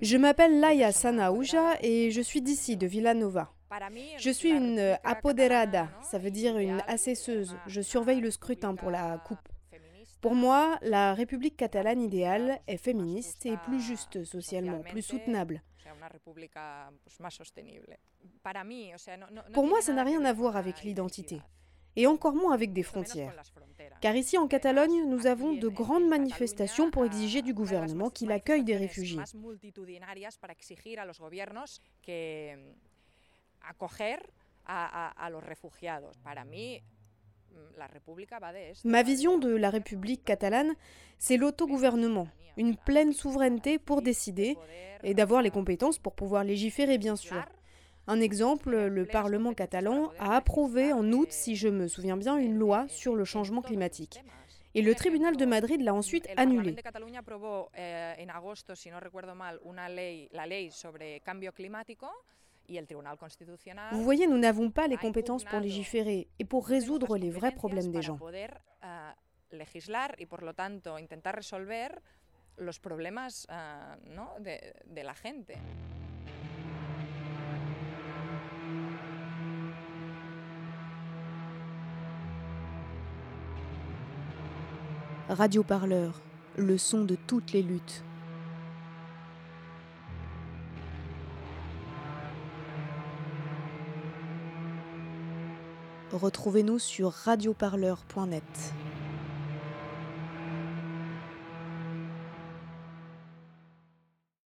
Je m'appelle Laia Sanauja et je suis d'ici, de Villanova. Je suis une apoderada, ça veut dire une assesseuse. Je surveille le scrutin pour la coupe. Pour moi, la République catalane idéale est féministe et plus juste socialement, plus soutenable. Pour moi, ça n'a rien à voir avec l'identité, et encore moins avec des frontières. Car ici en Catalogne, nous avons de grandes manifestations pour exiger du gouvernement qu'il accueille des réfugiés. Ma vision de la République catalane, c'est l'autogouvernement, une pleine souveraineté pour décider et d'avoir les compétences pour pouvoir légiférer, bien sûr. Un exemple, le Parlement catalan a approuvé en août, si je me souviens bien, une loi sur le changement climatique. Et le tribunal de Madrid l'a ensuite annulée. Vous voyez, nous n'avons pas les compétences pour légiférer et pour résoudre les vrais problèmes des gens. Radio Parleur, le son de toutes les luttes. Retrouvez-nous sur radioparleur.net.